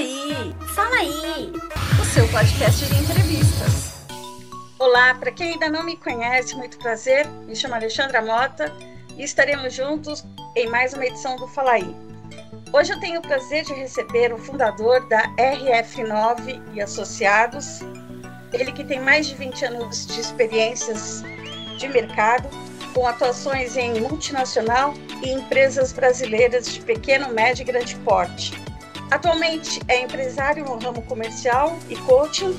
aí, fala aí, o seu podcast de entrevistas. Olá, para quem ainda não me conhece, muito prazer. Me chamo Alexandra Mota e estaremos juntos em mais uma edição do Fala aí. Hoje eu tenho o prazer de receber o fundador da RF9 e Associados, ele que tem mais de 20 anos de experiências de mercado, com atuações em multinacional e empresas brasileiras de pequeno, médio e grande porte. Atualmente é empresário no ramo comercial e coaching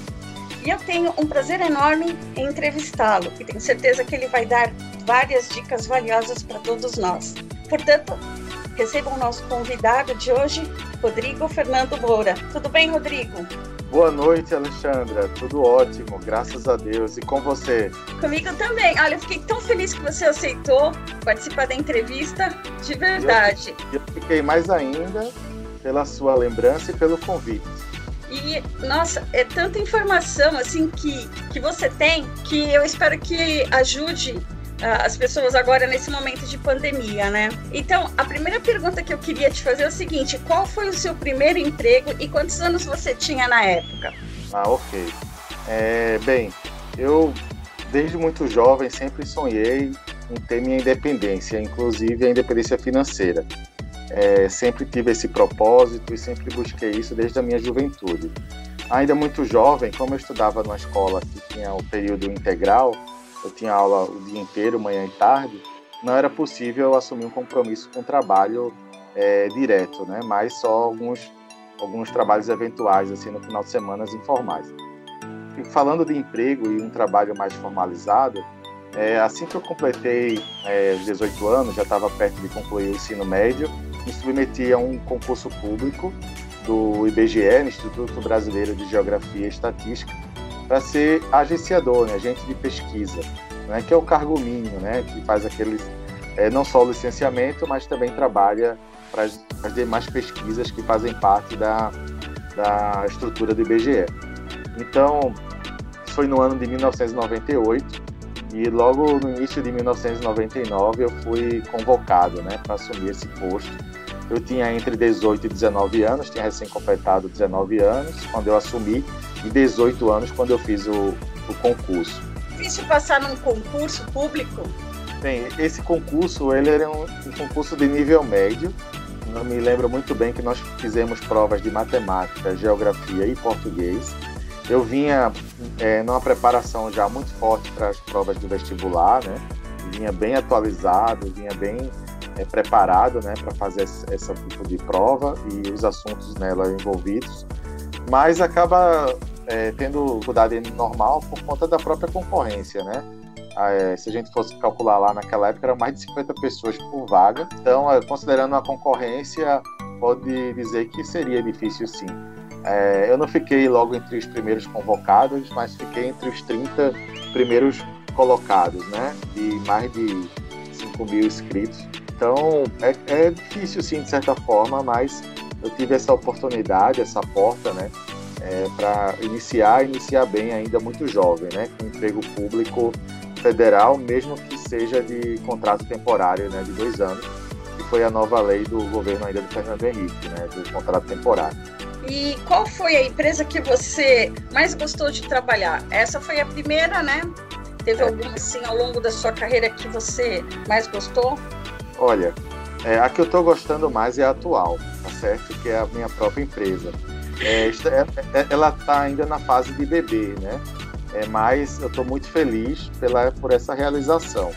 e eu tenho um prazer enorme em entrevistá-lo e tenho certeza que ele vai dar várias dicas valiosas para todos nós. Portanto, recebam o nosso convidado de hoje, Rodrigo Fernando Moura. Tudo bem, Rodrigo? Boa noite, Alexandra. Tudo ótimo, graças a Deus. E com você? Comigo também. Olha, eu fiquei tão feliz que você aceitou participar da entrevista, de verdade. Eu, eu fiquei mais ainda pela sua lembrança e pelo convite. E, nossa, é tanta informação assim que, que você tem que eu espero que ajude uh, as pessoas agora nesse momento de pandemia, né? Então, a primeira pergunta que eu queria te fazer é o seguinte: qual foi o seu primeiro emprego e quantos anos você tinha na época? Ah, ok. É, bem, eu desde muito jovem sempre sonhei em ter minha independência, inclusive a independência financeira. É, sempre tive esse propósito e sempre busquei isso desde a minha juventude. Ainda muito jovem, como eu estudava numa escola que tinha o período integral, eu tinha aula o dia inteiro, manhã e tarde, não era possível assumir um compromisso com o trabalho é, direto, né? Mas só alguns alguns trabalhos eventuais assim no final de semana informais. E falando de emprego e um trabalho mais formalizado, é, assim que eu completei é, 18 anos, já estava perto de concluir o ensino médio, me submeti a um concurso público do IBGE, Instituto Brasileiro de Geografia e Estatística, para ser agenciador, né, agente de pesquisa, né, que é o cargo mínimo, né, que faz aqueles é, não só o licenciamento, mas também trabalha para as demais pesquisas que fazem parte da, da estrutura do IBGE. Então, foi no ano de 1998 e logo no início de 1999 eu fui convocado né, para assumir esse posto. Eu tinha entre 18 e 19 anos, tinha recém-completado 19 anos quando eu assumi e 18 anos quando eu fiz o, o concurso. Difícil passar num concurso público? Bem, esse concurso ele era um, um concurso de nível médio. Eu me lembro muito bem que nós fizemos provas de matemática, geografia e português eu vinha é, numa preparação já muito forte para as provas do vestibular, né? Vinha bem atualizado, vinha bem é, preparado, né, para fazer esse tipo de prova e os assuntos nela envolvidos, mas acaba é, tendo dificuldade normal por conta da própria concorrência, né? É, se a gente fosse calcular lá naquela época, eram mais de 50 pessoas por vaga. Então, é, considerando a concorrência, pode dizer que seria difícil sim. É, eu não fiquei logo entre os primeiros convocados, mas fiquei entre os 30 primeiros colocados, né? De mais de 5 mil inscritos. Então é, é, difícil, sim, de certa forma, mas eu tive essa oportunidade, essa porta, né? É, para iniciar, iniciar bem ainda muito jovem, né? Com emprego público federal, mesmo que seja de contrato temporário, né? De dois anos, que foi a nova lei do governo ainda do Fernando Henrique, né? Do contrato temporário. E qual foi a empresa que você mais gostou de trabalhar? Essa foi a primeira, né? Teve é. alguma assim ao longo da sua carreira que você mais gostou? Olha, é, a que eu estou gostando mais é a atual, tá certo? Que é a minha própria empresa. É, é, é ela está ainda na fase de bebê, né? É, mas eu estou muito feliz pela, por essa realização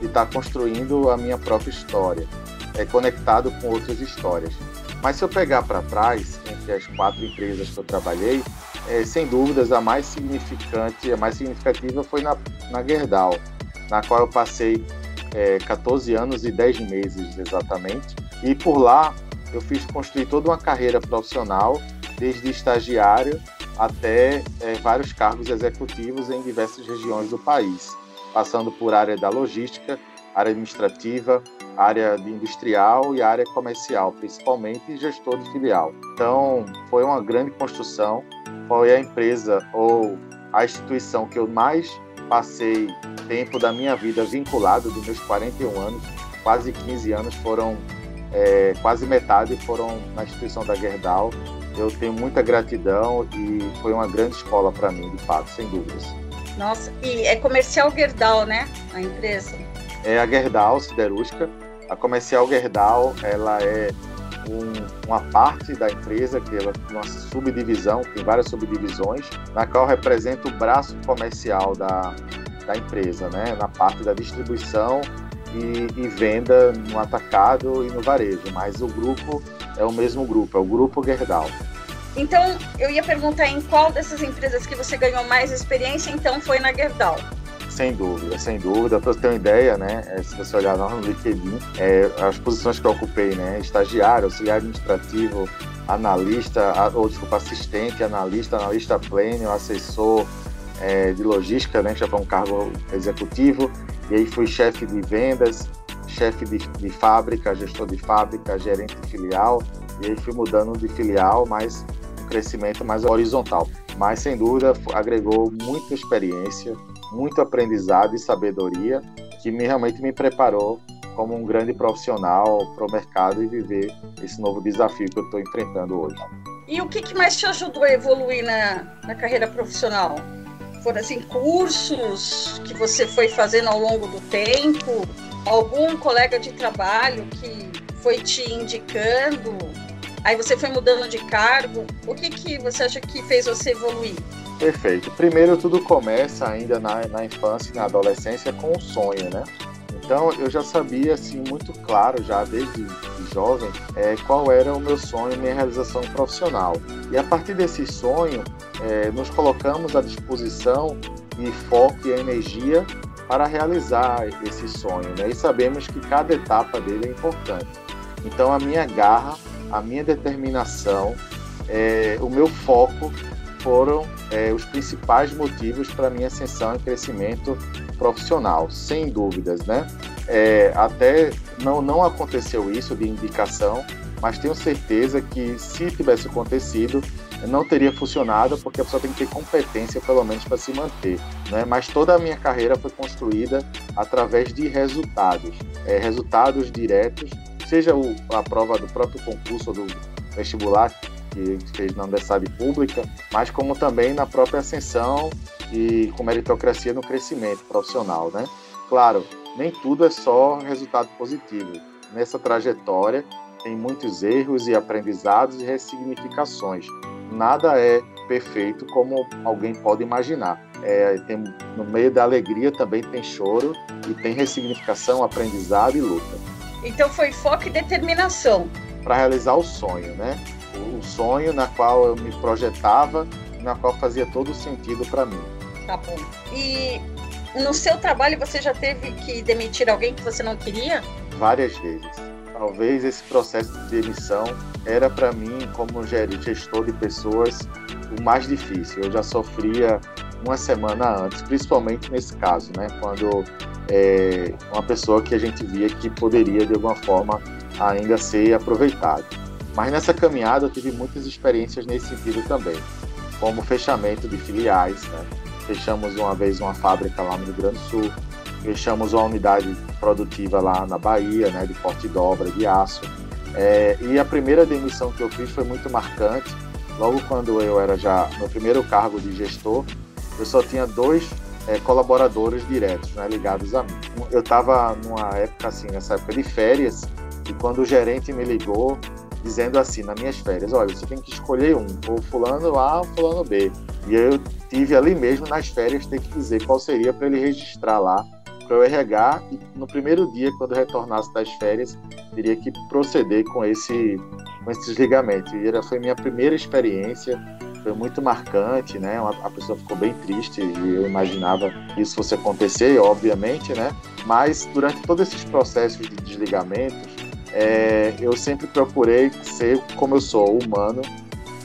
de estar tá construindo a minha própria história, é, conectado com outras histórias. Mas se eu pegar para trás, entre as quatro empresas que eu trabalhei, é, sem dúvidas a mais significante, a mais significativa foi na, na Gerdau, na qual eu passei é, 14 anos e 10 meses exatamente. E por lá eu fiz construir toda uma carreira profissional, desde estagiário até é, vários cargos executivos em diversas regiões do país, passando por área da logística, área administrativa, área industrial e área comercial, principalmente gestor de filial. Então, foi uma grande construção. Foi a empresa ou a instituição que eu mais passei tempo da minha vida vinculado, dos meus 41 anos, quase 15 anos foram, é, quase metade foram na instituição da Gerdau. eu tenho muita gratidão e foi uma grande escola para mim, de fato, sem dúvidas. Nossa, e é comercial Gerdau, né? A empresa? É a Gerdau Siderúrgica. A comercial Gerdau, ela é um, uma parte da empresa, que é uma subdivisão, tem várias subdivisões, na qual representa o braço comercial da, da empresa, né? na parte da distribuição e, e, venda no atacado e no varejo, mas o grupo é o mesmo grupo, é o Grupo Gerdau. Então, eu ia perguntar em qual dessas empresas que você ganhou mais experiência, então foi na Gerdau. Sem dúvida, sem dúvida. Para você ter uma ideia, né? É, se você olhar lá no LinkedIn, é, as posições que eu ocupei, né? Estagiário, auxiliar administrativo, analista, ou desculpa, assistente, analista, analista pleno, assessor é, de logística, né? Que já foi um cargo executivo. E aí fui chefe de vendas, chefe de, de fábrica, gestor de fábrica, gerente de filial. E aí fui mudando de filial, mas um crescimento mais horizontal. Mas sem dúvida agregou muita experiência, muito aprendizado e sabedoria que me, realmente me preparou como um grande profissional para o mercado e viver esse novo desafio que eu estou enfrentando hoje. E o que, que, mais te ajudou a evoluir na, na carreira profissional? Foram assim, cursos que você foi fazendo ao longo do tempo? Algum colega de trabalho que foi te indicando? Aí você foi mudando de cargo? O que, que você acha que fez você evoluir? Perfeito. Primeiro, tudo começa ainda na, na infância e na adolescência com o sonho, né? Então, eu já sabia, assim, muito claro, já desde jovem, é, qual era o meu sonho, minha realização profissional. E a partir desse sonho, é, nos colocamos à disposição e foco e energia para realizar esse sonho, né? E sabemos que cada etapa dele é importante. Então, a minha garra, a minha determinação, é, o meu foco foram é, os principais motivos para minha ascensão e crescimento profissional, sem dúvidas, né? É, até não, não aconteceu isso de indicação, mas tenho certeza que se tivesse acontecido, não teria funcionado, porque a pessoa tem que ter competência, pelo menos, para se manter. Né? Mas toda a minha carreira foi construída através de resultados, é, resultados diretos, seja o, a prova do próprio concurso do vestibular, que a gente fez na universidade pública, mas como também na própria ascensão e com meritocracia no crescimento profissional, né? Claro, nem tudo é só resultado positivo. Nessa trajetória tem muitos erros e aprendizados e ressignificações. Nada é perfeito como alguém pode imaginar. É, tem, no meio da alegria também tem choro e tem ressignificação, aprendizado e luta. Então foi foco e determinação para realizar o sonho, né? o sonho na qual eu me projetava, na qual fazia todo sentido para mim. Tá bom. E no seu trabalho você já teve que demitir alguém que você não queria? Várias vezes. Talvez esse processo de demissão era para mim, como gestor de pessoas, o mais difícil. Eu já sofria uma semana antes, principalmente nesse caso, né? Quando é, uma pessoa que a gente via que poderia de alguma forma ainda ser aproveitada. Mas nessa caminhada eu tive muitas experiências nesse sentido também, como fechamento de filiais, né? Fechamos uma vez uma fábrica lá no Rio Grande do Sul, fechamos uma unidade produtiva lá na Bahia, né, de porte dobra de aço. É, e a primeira demissão que eu fiz foi muito marcante. Logo quando eu era já no primeiro cargo de gestor, eu só tinha dois é, colaboradores diretos, né, ligados a mim. Eu estava numa época assim, nessa época de férias, e quando o gerente me ligou, dizendo assim, nas minhas férias, olha, você tem que escolher um, ou fulano A ou fulano B. E eu tive ali mesmo nas férias ter que dizer qual seria para ele registrar lá para o RH e no primeiro dia, quando retornasse das férias, teria que proceder com esse, com esse desligamento. E era, foi minha primeira experiência, foi muito marcante, né? A pessoa ficou bem triste e eu imaginava isso fosse acontecer, obviamente, né? Mas durante todos esses processos de desligamentos, é, eu sempre procurei ser como eu sou, humano,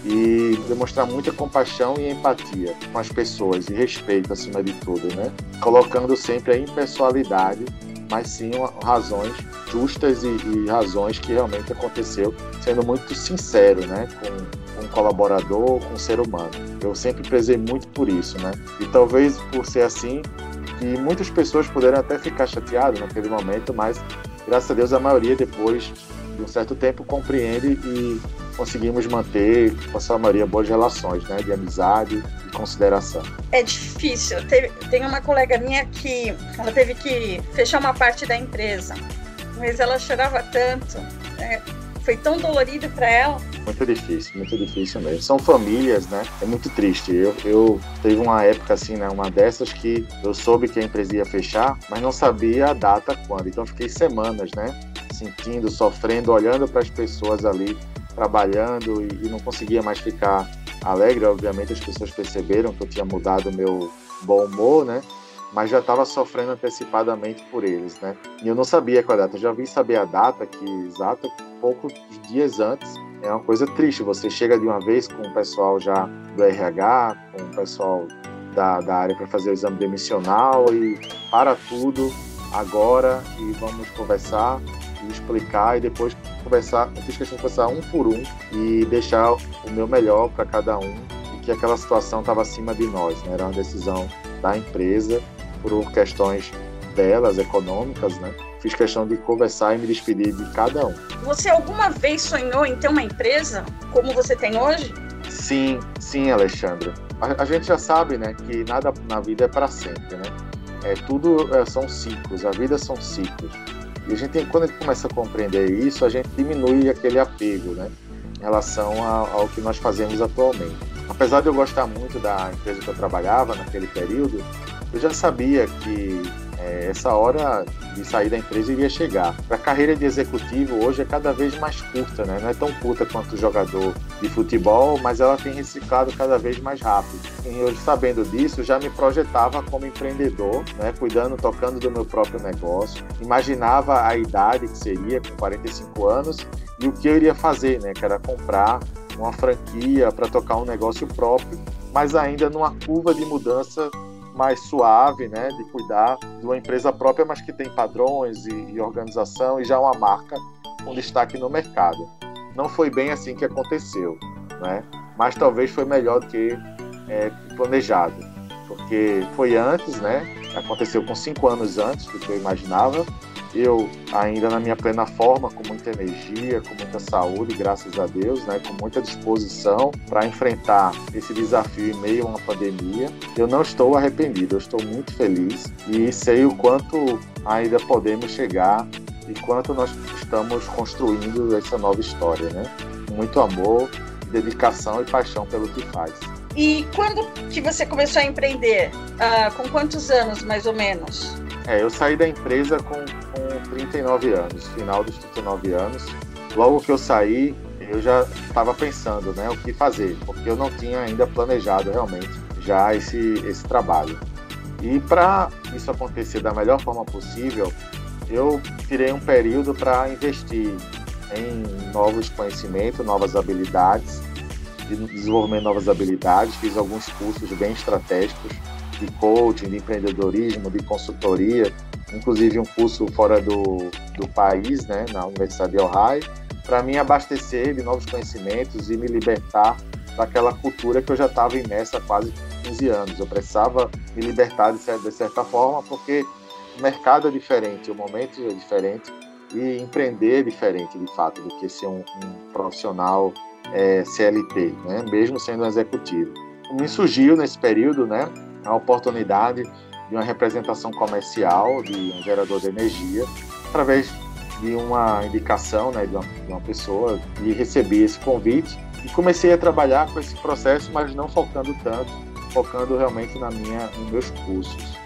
e demonstrar muita compaixão e empatia com as pessoas e respeito acima de tudo, né? Colocando sempre a impessoalidade, mas sim razões justas e, e razões que realmente aconteceu, sendo muito sincero, né? Com, com um colaborador, com um ser humano. Eu sempre prezei muito por isso, né? E talvez por ser assim, que muitas pessoas puderam até ficar chateadas naquele momento, mas graças a Deus a maioria depois de um certo tempo compreende e, conseguimos manter, com a sua maioria, boas relações, né? De amizade e consideração. É difícil. Tem uma colega minha que ela teve que fechar uma parte da empresa, mas ela chorava tanto. Né? Foi tão dolorido para ela. Muito difícil, muito difícil mesmo. São famílias, né? É muito triste. Eu, eu teve uma época assim, né? Uma dessas que eu soube que a empresa ia fechar, mas não sabia a data quando. Então fiquei semanas, né? Sentindo, sofrendo, olhando para as pessoas ali trabalhando e, e não conseguia mais ficar alegre. Obviamente as pessoas perceberam que eu tinha mudado o meu bom humor, né? Mas já estava sofrendo antecipadamente por eles, né? E eu não sabia qual a data, eu já vi saber a data que exata poucos dias antes. É uma coisa triste, você chega de uma vez com o pessoal já do RH, com o pessoal da, da área para fazer o exame demissional e para tudo agora e vamos conversar e explicar e depois conversar, eu fiz questão de conversar um por um e deixar o meu melhor para cada um e que aquela situação estava acima de nós, né? Era uma decisão da empresa por questões delas, econômicas, né? Fiz questão de conversar e me despedir de cada um. Você alguma vez sonhou em ter uma empresa como você tem hoje? Sim, sim, Alexandra. A, a gente já sabe, né, que nada na vida é para sempre, né? É, tudo é, são ciclos, a vida são ciclos. E a gente, quando a gente começa a compreender isso, a gente diminui aquele apego, né, em relação ao, ao que nós fazemos atualmente. Apesar de eu gostar muito da empresa que eu trabalhava naquele período, eu já sabia que é, essa hora de sair da empresa iria chegar. A carreira de executivo hoje é cada vez mais curta, né? não é tão curta quanto jogador de futebol, mas ela tem reciclado cada vez mais rápido. E eu, sabendo disso, já me projetava como empreendedor, né? cuidando, tocando do meu próprio negócio. Imaginava a idade que seria, com 45 anos, e o que eu iria fazer, né? que era comprar uma franquia para tocar um negócio próprio, mas ainda numa curva de mudança mais suave, né, de cuidar de uma empresa própria, mas que tem padrões e, e organização e já uma marca com destaque no mercado. Não foi bem assim que aconteceu, né? Mas talvez foi melhor do que é, planejado, porque foi antes, né? Aconteceu com cinco anos antes do que eu imaginava eu ainda na minha plena forma, com muita energia, com muita saúde, graças a Deus, né, com muita disposição para enfrentar esse desafio em meio a uma pandemia. Eu não estou arrependido, eu estou muito feliz e sei o quanto ainda podemos chegar e quanto nós estamos construindo essa nova história, né? Muito amor, dedicação e paixão pelo que faz. E quando que você começou a empreender? Uh, com quantos anos, mais ou menos? É, eu saí da empresa com, com 39 anos, final dos 39 anos. Logo que eu saí, eu já estava pensando, né, o que fazer, porque eu não tinha ainda planejado realmente já esse, esse trabalho. E para isso acontecer da melhor forma possível, eu tirei um período para investir em novos conhecimentos, novas habilidades, desenvolvimento de novas habilidades, fiz alguns cursos bem estratégicos de coaching, de empreendedorismo, de consultoria, inclusive um curso fora do, do país, né, na Universidade de Ohio, para me abastecer de novos conhecimentos e me libertar daquela cultura que eu já estava imersa há quase 15 anos. Eu precisava me libertar de certa, de certa forma, porque o mercado é diferente, o momento é diferente e empreender é diferente, de fato, do que ser um, um profissional é, CLT, né? mesmo sendo um executivo. Me surgiu nesse período, né, a oportunidade de uma representação comercial de um gerador de energia através de uma indicação né, de, uma, de uma pessoa e recebi esse convite e comecei a trabalhar com esse processo, mas não focando tanto, focando realmente na minha, nos meus cursos.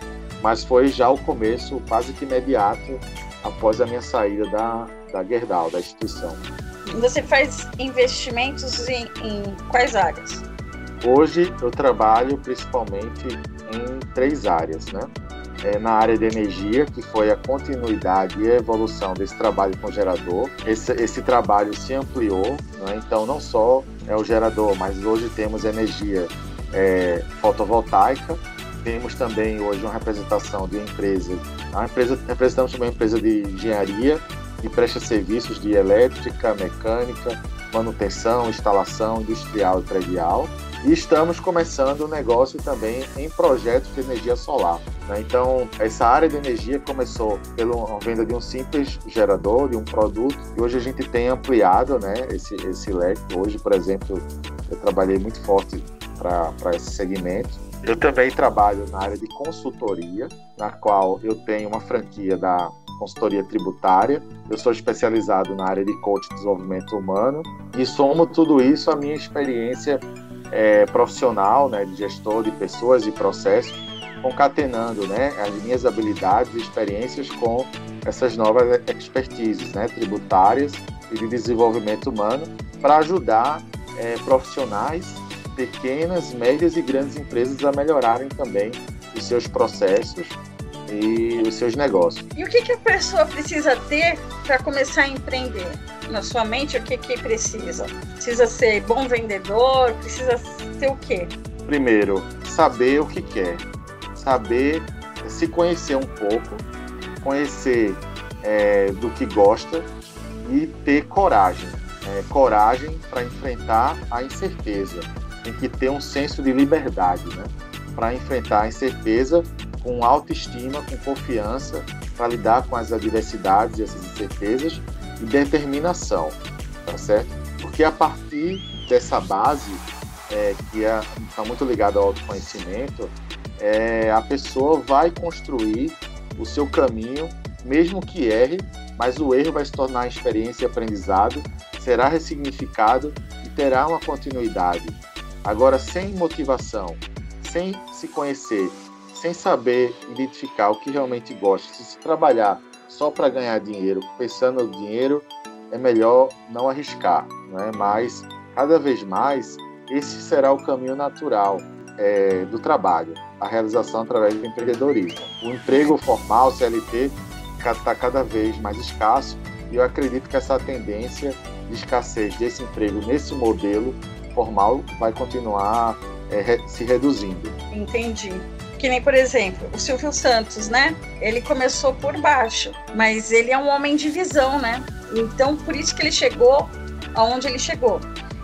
Mas foi já o começo quase que imediato após a minha saída da, da Gerdau, da instituição. Você faz investimentos em, em quais áreas? Hoje eu trabalho principalmente em três áreas, né? É na área de energia, que foi a continuidade e a evolução desse trabalho com gerador. Esse, esse trabalho se ampliou, né? então não só é o gerador, mas hoje temos energia é, fotovoltaica, temos também hoje uma representação de empresa, uma empresa representamos também uma empresa de engenharia que presta serviços de elétrica, mecânica, manutenção, instalação industrial e predial E estamos começando o um negócio também em projetos de energia solar. Né? Então, essa área de energia começou pela venda de um simples gerador, de um produto, e hoje a gente tem ampliado né, esse, esse leque. Hoje, por exemplo, eu trabalhei muito forte para esse segmento. Eu também trabalho na área de consultoria, na qual eu tenho uma franquia da consultoria tributária. Eu sou especializado na área de coach de desenvolvimento humano e somo tudo isso à minha experiência é, profissional, né, de gestor de pessoas e processos, concatenando né, as minhas habilidades e experiências com essas novas expertises né, tributárias e de desenvolvimento humano para ajudar é, profissionais, pequenas, médias e grandes empresas a melhorarem também os seus processos e os seus negócios. E o que, que a pessoa precisa ter para começar a empreender? Na sua mente, o que, que precisa? Precisa ser bom vendedor? Precisa ter o quê? Primeiro, saber o que quer. Saber se conhecer um pouco, conhecer é, do que gosta e ter coragem. É, coragem para enfrentar a incerteza. Tem que ter um senso de liberdade, né? Para enfrentar a incerteza com autoestima, com confiança, para lidar com as adversidades e essas incertezas e determinação, tá certo? Porque a partir dessa base, é, que está é, tá muito ligada ao autoconhecimento, é, a pessoa vai construir o seu caminho, mesmo que erre, mas o erro vai se tornar experiência e aprendizado, será ressignificado e terá uma continuidade. Agora, sem motivação, sem se conhecer, sem saber identificar o que realmente gosta, se se trabalhar só para ganhar dinheiro, pensando no dinheiro, é melhor não arriscar, né? mas cada vez mais esse será o caminho natural é, do trabalho, a realização através do empreendedorismo. O emprego formal, CLT, está cada vez mais escasso e eu acredito que essa tendência de escassez desse emprego nesse modelo formal vai continuar é, se reduzindo. Entendi. Que nem, por exemplo, o Silvio Santos, né? Ele começou por baixo, mas ele é um homem de visão, né? Então, por isso que ele chegou aonde ele chegou.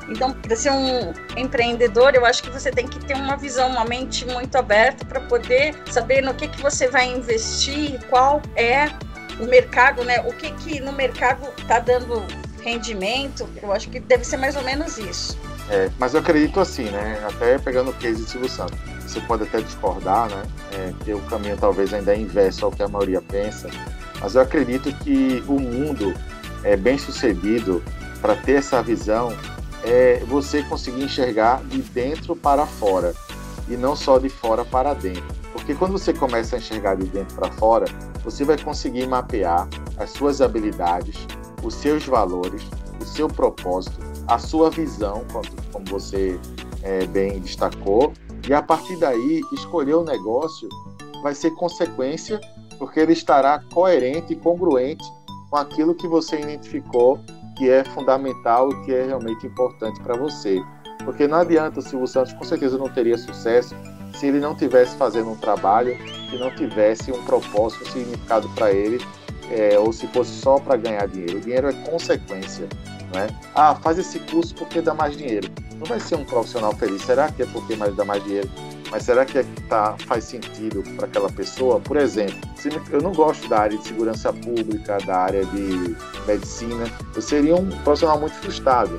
Então, para ser um empreendedor, eu acho que você tem que ter uma visão, uma mente muito aberta para poder saber no que, que você vai investir, qual é o mercado, né? O que, que no mercado está dando rendimento. Eu acho que deve ser mais ou menos isso. É, mas eu acredito assim, né? Até pegando o case de Silvio Santos você pode até discordar, né? É, que o caminho talvez ainda é inverso ao que a maioria pensa, mas eu acredito que o mundo é bem sucedido para ter essa visão é você conseguir enxergar de dentro para fora e não só de fora para dentro. Porque quando você começa a enxergar de dentro para fora, você vai conseguir mapear as suas habilidades, os seus valores, o seu propósito, a sua visão, como você é, bem destacou, e a partir daí, escolher o negócio vai ser consequência, porque ele estará coerente e congruente com aquilo que você identificou que é fundamental e que é realmente importante para você. Porque não adianta o Silvio Santos, com certeza não teria sucesso se ele não tivesse fazendo um trabalho que não tivesse um propósito, um significado para ele, é, ou se fosse só para ganhar dinheiro. O dinheiro é consequência. Né? Ah, faz esse curso porque dá mais dinheiro. Não vai ser um profissional feliz. Será que é porque mais dá mais dinheiro? Mas será que é, tá, faz sentido para aquela pessoa? Por exemplo, eu não gosto da área de segurança pública, da área de medicina. Eu seria um profissional muito frustrado.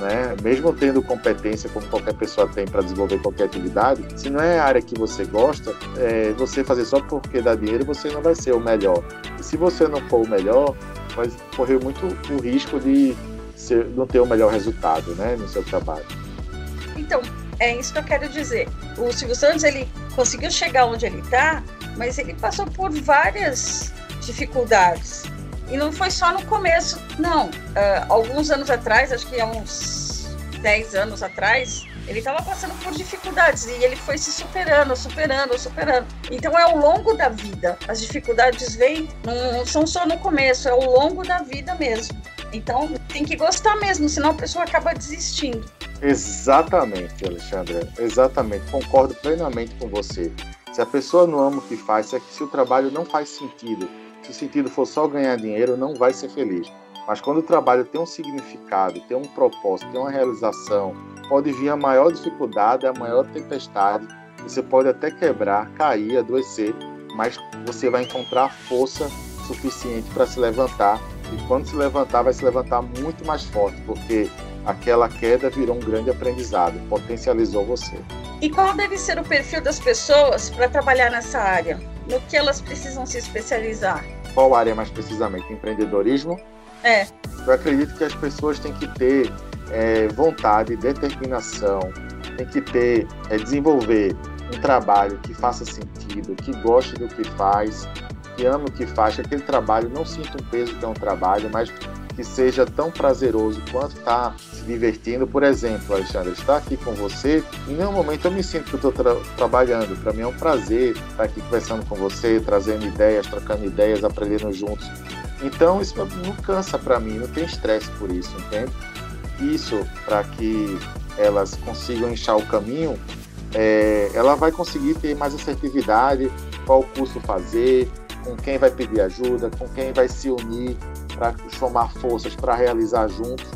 Né? Mesmo tendo competência como qualquer pessoa tem para desenvolver qualquer atividade, se não é a área que você gosta, é, você fazer só porque dá dinheiro, você não vai ser o melhor. E se você não for o melhor, vai correr muito o risco de ser, não ter o melhor resultado né, no seu trabalho. Então, é isso que eu quero dizer. O Silvio Santos ele conseguiu chegar onde ele está, mas ele passou por várias dificuldades. E não foi só no começo, não. Uh, alguns anos atrás, acho que há uns 10 anos atrás, ele estava passando por dificuldades e ele foi se superando, superando, superando. Então é ao longo da vida. As dificuldades vêm, não são só no começo, é ao longo da vida mesmo. Então tem que gostar mesmo, senão a pessoa acaba desistindo. Exatamente, Alexandra. Exatamente. Concordo plenamente com você. Se a pessoa não ama o que faz, se, se o trabalho não faz sentido, se o sentido for só ganhar dinheiro, não vai ser feliz. Mas quando o trabalho tem um significado, tem um propósito, tem uma realização, pode vir a maior dificuldade, a maior tempestade. Você pode até quebrar, cair, adoecer, mas você vai encontrar força suficiente para se levantar. E quando se levantar, vai se levantar muito mais forte, porque aquela queda virou um grande aprendizado, potencializou você. E qual deve ser o perfil das pessoas para trabalhar nessa área? No que elas precisam se especializar? Qual área mais precisamente? Empreendedorismo? É. Eu acredito que as pessoas têm que ter é, vontade, determinação, tem que ter, é, desenvolver um trabalho que faça sentido, que goste do que faz, que ame o que faz, que aquele trabalho não sinta um peso que é um trabalho, mas que seja tão prazeroso quanto estar tá se divertindo. Por exemplo, Alexandre, estar aqui com você, em nenhum momento eu me sinto que estou tra trabalhando. Para mim é um prazer estar aqui conversando com você, trazendo ideias, trocando ideias, aprendendo juntos. Então isso não cansa para mim, não tem estresse por isso, entende? Isso para que elas consigam inchar o caminho, é, ela vai conseguir ter mais assertividade, qual curso fazer, com quem vai pedir ajuda, com quem vai se unir para somar forças para realizar juntos,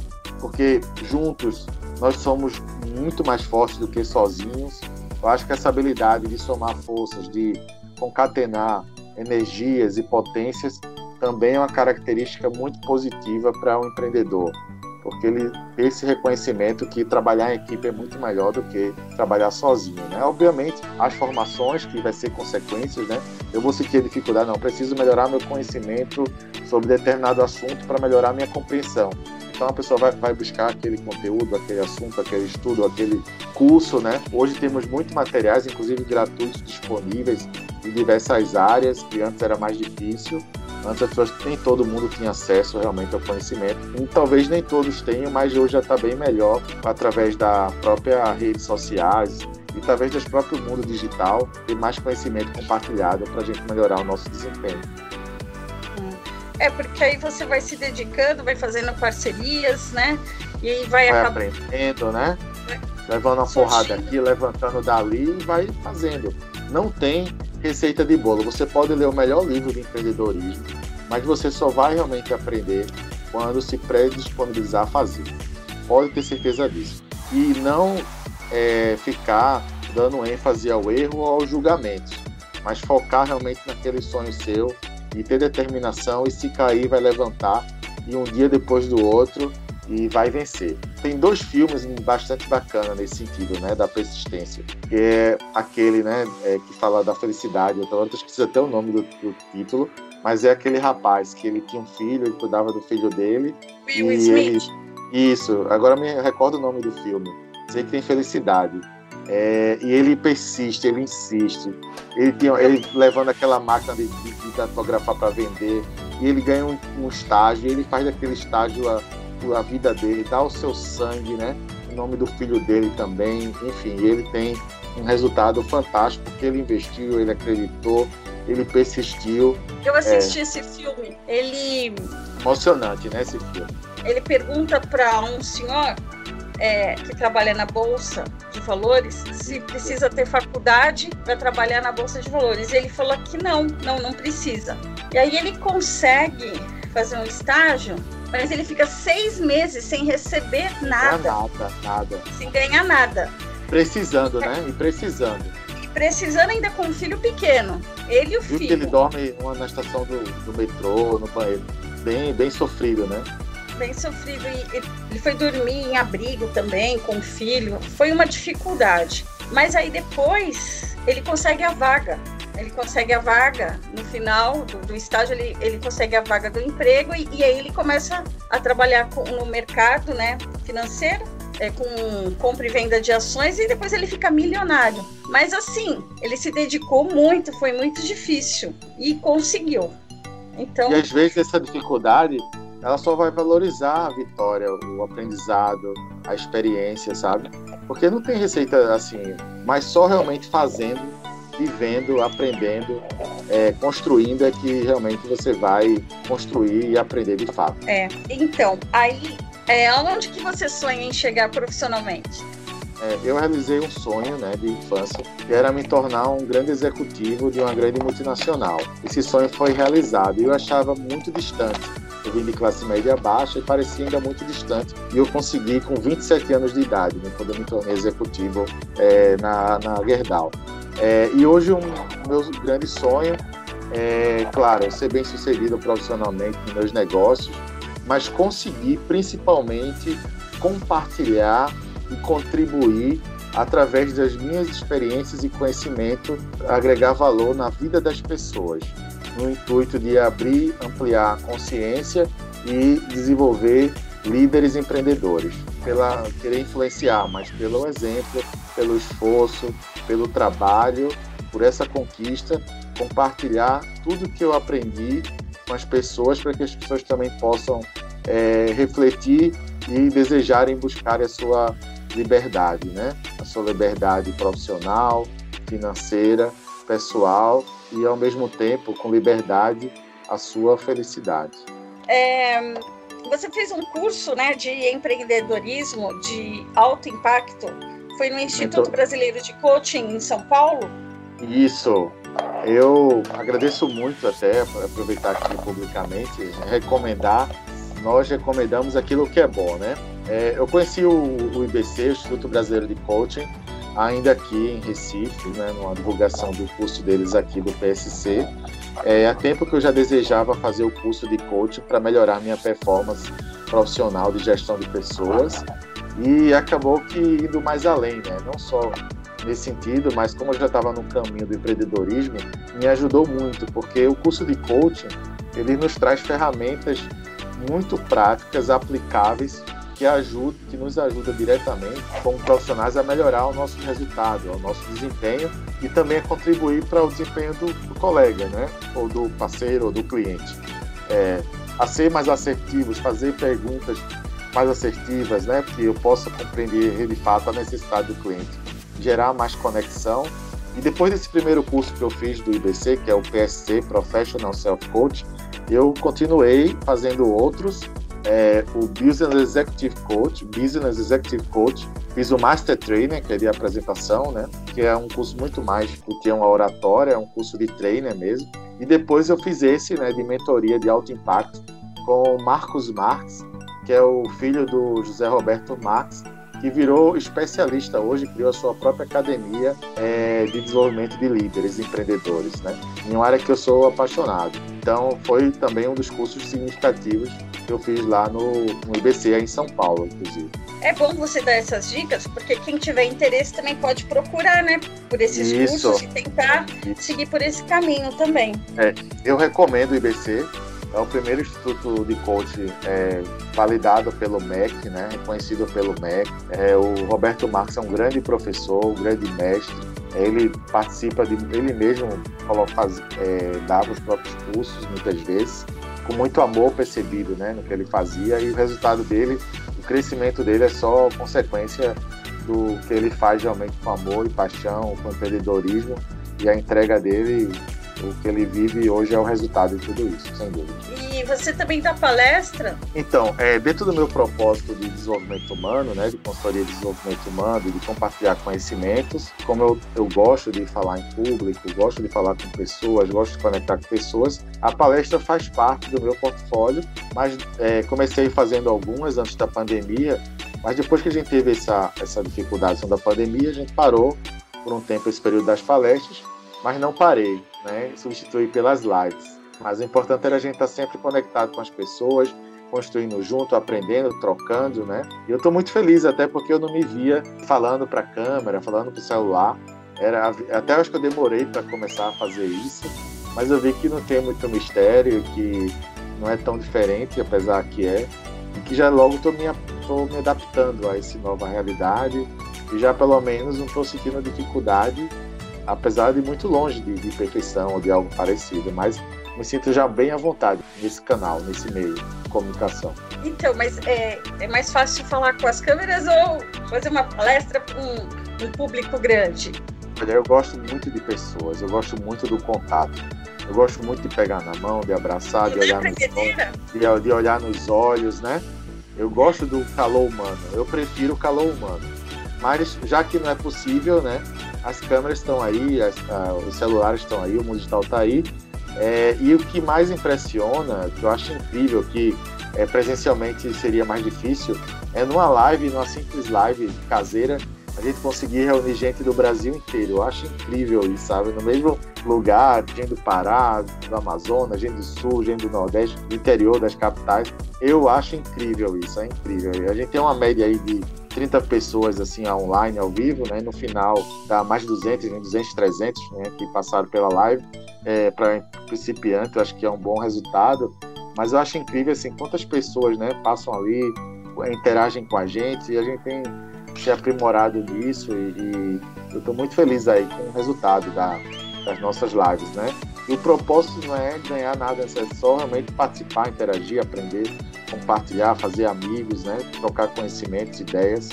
porque juntos nós somos muito mais fortes do que sozinhos. Eu acho que essa habilidade de somar forças, de concatenar energias e potências, também é uma característica muito positiva para um empreendedor porque ele esse reconhecimento que trabalhar em equipe é muito melhor do que trabalhar sozinho, né? Obviamente, as formações que vai ser consequências, né? Eu vou sentir dificuldade, não, preciso melhorar meu conhecimento sobre determinado assunto para melhorar minha compreensão. Então a pessoa vai, vai, buscar aquele conteúdo, aquele assunto, aquele estudo, aquele curso, né? Hoje temos muitos materiais, inclusive gratuitos, disponíveis em diversas áreas, que antes era mais difícil. Antes as pessoas, nem todo mundo tinha acesso realmente ao conhecimento. E talvez nem todos tenham, mas hoje já está bem melhor através da própria redes sociais e através do próprio mundo digital ter mais conhecimento compartilhado para a gente melhorar o nosso desempenho. É, porque aí você vai se dedicando, vai fazendo parcerias, né? E aí vai, vai acabar... aprendendo, né? Levando uma porrada aqui, levantando dali e vai fazendo. Não tem receita de bolo. Você pode ler o melhor livro de empreendedorismo, mas você só vai realmente aprender quando se predisponibilizar a fazer. Pode ter certeza disso. E não é, ficar dando ênfase ao erro ou aos julgamentos, mas focar realmente naquele sonho seu e ter determinação e se cair vai levantar e um dia depois do outro e vai vencer. Tem dois filmes bastante bacana nesse sentido, né, da persistência, que é aquele, né, é, que fala da felicidade. Eu tô esqueci até o nome do, do, título, mas é aquele rapaz que ele tinha um filho, ele cuidava do filho dele. Will Smith. Ele, isso. Agora me recordo o nome do filme. Sei que tem felicidade. É, e ele persiste, ele insiste. Ele, tinha, ele levando aquela máquina de, de, de datografar para vender, e ele ganha um, um estágio, e ele faz daquele estágio a, a vida dele, dá o seu sangue, né? Em nome do filho dele também. Enfim, ele tem um resultado fantástico porque ele investiu, ele acreditou, ele persistiu. Eu assisti é... esse filme. Ele emocionante, né, esse filme. Ele pergunta para um senhor é, que trabalha na bolsa de valores se precisa ter faculdade para trabalhar na bolsa de valores. Ele falou que não, não, não precisa. E aí ele consegue fazer um estágio mas ele fica seis meses sem receber nada. Nada, nada. Sem ganhar nada. Precisando, né? E precisando. E precisando ainda com um filho pequeno. Ele e o Viu filho. que ele dorme na estação do, do metrô, no banheiro. Bem, bem sofrido, né? Bem sofrido. E ele foi dormir em abrigo também, com o filho. Foi uma dificuldade. Mas aí depois ele consegue a vaga ele consegue a vaga no final do, do estágio, ele, ele consegue a vaga do emprego e, e aí ele começa a trabalhar com, no mercado né, financeiro, é, com compra e venda de ações e depois ele fica milionário. Mas assim, ele se dedicou muito, foi muito difícil e conseguiu. Então, e às vezes essa dificuldade ela só vai valorizar a vitória, o aprendizado, a experiência, sabe? Porque não tem receita assim, mas só realmente fazendo vivendo, aprendendo, é, construindo é que realmente você vai construir e aprender de fato. É, então, aí, é, onde que você sonha em chegar profissionalmente? É, eu realizei um sonho né, de infância, que era me tornar um grande executivo de uma grande multinacional. Esse sonho foi realizado e eu achava muito distante Eu vim de classe média baixa e parecia ainda muito distante. E eu consegui, com 27 anos de idade, né, quando eu me tornei executivo é, na, na Gerdau. É, e hoje, um meu grande sonho é, claro, ser bem sucedido profissionalmente nos meus negócios, mas conseguir principalmente compartilhar e contribuir através das minhas experiências e conhecimento, agregar valor na vida das pessoas, no intuito de abrir, ampliar a consciência e desenvolver líderes empreendedores, pela querer influenciar, mas pelo exemplo, pelo esforço, pelo trabalho, por essa conquista, compartilhar tudo que eu aprendi com as pessoas para que as pessoas também possam é, refletir e desejarem buscar a sua liberdade, né? A sua liberdade profissional, financeira, pessoal e ao mesmo tempo com liberdade a sua felicidade. É, você fez um curso, né, de empreendedorismo de alto impacto. Foi no Instituto Brasileiro de Coaching em São Paulo. Isso. Eu agradeço muito até aproveitar aqui publicamente, recomendar. Nós recomendamos aquilo que é bom, né? É, eu conheci o, o, IBC, o Instituto Brasileiro de Coaching, ainda aqui em Recife, né, numa divulgação do curso deles aqui do PSC. É, há tempo que eu já desejava fazer o curso de coaching para melhorar minha performance profissional de gestão de pessoas e acabou que indo mais além, né? Não só nesse sentido, mas como eu já estava no caminho do empreendedorismo, me ajudou muito, porque o curso de coaching ele nos traz ferramentas muito práticas, aplicáveis que ajuda, que nos ajuda diretamente como profissionais a melhorar o nosso resultado, o nosso desempenho e também a contribuir para o desempenho do, do colega, né? Ou do parceiro ou do cliente. É, a ser mais assertivos, fazer perguntas mais assertivas, né? Que eu possa compreender de fato a necessidade do cliente, gerar mais conexão. E depois desse primeiro curso que eu fiz do IBC, que é o PSC Professional Self Coach, eu continuei fazendo outros é, o Business Executive Coach, Business Executive Coach, fiz o Master Trainer, que é de apresentação, né? Que é um curso muito mais do que uma oratória, é um curso de trainer mesmo. E depois eu fiz esse, né, de mentoria de alto impacto com o Marcos Marx, que é o filho do José Roberto Marx, que virou especialista hoje, criou a sua própria academia é, de desenvolvimento de líderes, empreendedores, né? Em uma área que eu sou apaixonado. Então, foi também um dos cursos significativos que eu fiz lá no, no IBC, em São Paulo, inclusive. É bom você dar essas dicas, porque quem tiver interesse também pode procurar, né? Por esses Isso. cursos e tentar Isso. seguir por esse caminho também. É, eu recomendo o IBC, é o primeiro instituto de coach é, validado pelo MEC, né, reconhecido pelo MEC. É, o Roberto Marques é um grande professor, um grande mestre. Ele participa de ele mesmo faz, é, dava os próprios cursos muitas vezes com muito amor percebido né, no que ele fazia e o resultado dele, o crescimento dele é só consequência do que ele faz realmente com amor e paixão, com empreendedorismo e a entrega dele o que ele vive hoje é o resultado de tudo isso, sem dúvida. E você também dá palestra? Então, é, dentro do meu propósito de desenvolvimento humano, né, de consultoria de desenvolvimento humano e de compartilhar conhecimentos, como eu, eu gosto de falar em público, gosto de falar com pessoas, gosto de conectar com pessoas, a palestra faz parte do meu portfólio, mas é, comecei fazendo algumas antes da pandemia, mas depois que a gente teve essa, essa dificuldade da pandemia, a gente parou por um tempo esse período das palestras, mas não parei né, substituir pelas lives. Mas o importante era a gente estar sempre conectado com as pessoas, construindo junto, aprendendo, trocando, né? E eu estou muito feliz até porque eu não me via falando para a câmera, falando para o celular. Era até acho que eu demorei para começar a fazer isso, mas eu vi que não tem muito mistério, que não é tão diferente, apesar que é, e que já logo estou me, me adaptando a essa nova realidade e já pelo menos não estou sentindo dificuldade apesar de muito longe de, de perfeição ou de algo parecido, mas me sinto já bem à vontade nesse canal, nesse meio de comunicação. Então, mas é, é mais fácil falar com as câmeras ou fazer uma palestra para um, um, público grande? Eu gosto muito de pessoas, eu gosto muito do contato. Eu gosto muito de pegar na mão, de abraçar, de olhar, nos de, de olhar nos olhos, né? Eu gosto do calor humano, eu prefiro o calor humano. Mas já que não é possível, né? As câmeras estão aí, as, os celulares estão aí, o mundo digital está aí. É, e o que mais impressiona, que eu acho incrível, que é, presencialmente seria mais difícil, é numa live, numa simples live caseira, a gente conseguir reunir gente do Brasil inteiro. Eu acho incrível isso, sabe? No mesmo lugar, gente do Pará, do Amazonas, gente do Sul, gente do Nordeste, do interior das capitais. Eu acho incrível isso, é incrível. A gente tem uma média aí de 30 pessoas assim online, ao vivo, né? No final dá mais de 200, 200, 300 né? que passaram pela live. É, Para principiante, eu acho que é um bom resultado. Mas eu acho incrível assim quantas pessoas, né, passam ali, interagem com a gente e a gente tem se aprimorado nisso e, e eu estou muito feliz aí com o resultado da, das nossas lives, né? E o propósito não é ganhar nada, é só realmente participar, interagir, aprender, compartilhar, fazer amigos, né? Trocar conhecimentos, ideias.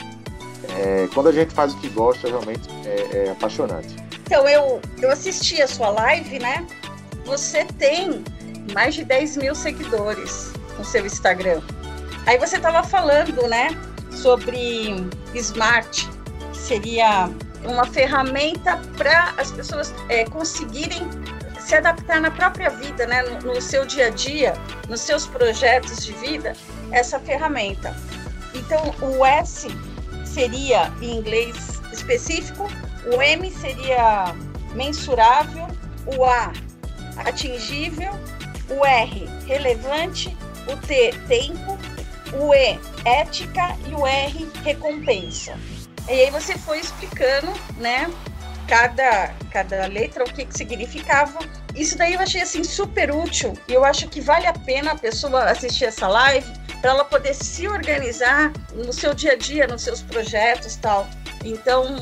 É, quando a gente faz o que gosta, realmente é, é apaixonante. Então, eu, eu assisti a sua live, né? Você tem mais de 10 mil seguidores no seu Instagram. Aí você estava falando, né? sobre Smart, que seria uma ferramenta para as pessoas é, conseguirem se adaptar na própria vida, né, no, no, seu dia a dia, nos seus projetos de vida, essa ferramenta. Então, o S seria em inglês específico, o M seria mensurável, o A atingível, o R relevante, o T tempo, o E ética e o R recompensa. E aí você foi explicando, né, cada, cada letra, o que, que significava. Isso daí eu achei assim super útil e eu acho que vale a pena a pessoa assistir essa live para ela poder se organizar no seu dia a dia, nos seus projetos tal. Então,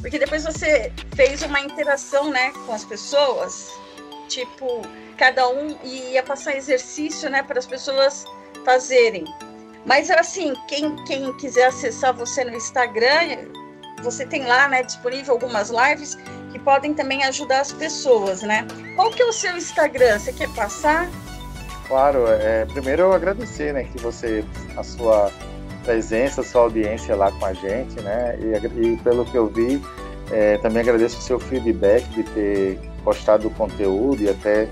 porque depois você fez uma interação, né, com as pessoas, tipo, cada um ia passar exercício, né, para as pessoas fazerem. Mas assim, quem, quem quiser acessar você no Instagram, você tem lá, né, disponível algumas lives que podem também ajudar as pessoas, né? Qual que é o seu Instagram? Você quer passar? Claro, é, primeiro eu agradecer, né, que você, a sua presença, a sua audiência lá com a gente, né, e, e pelo que eu vi, é, também agradeço o seu feedback de ter gostado do conteúdo e até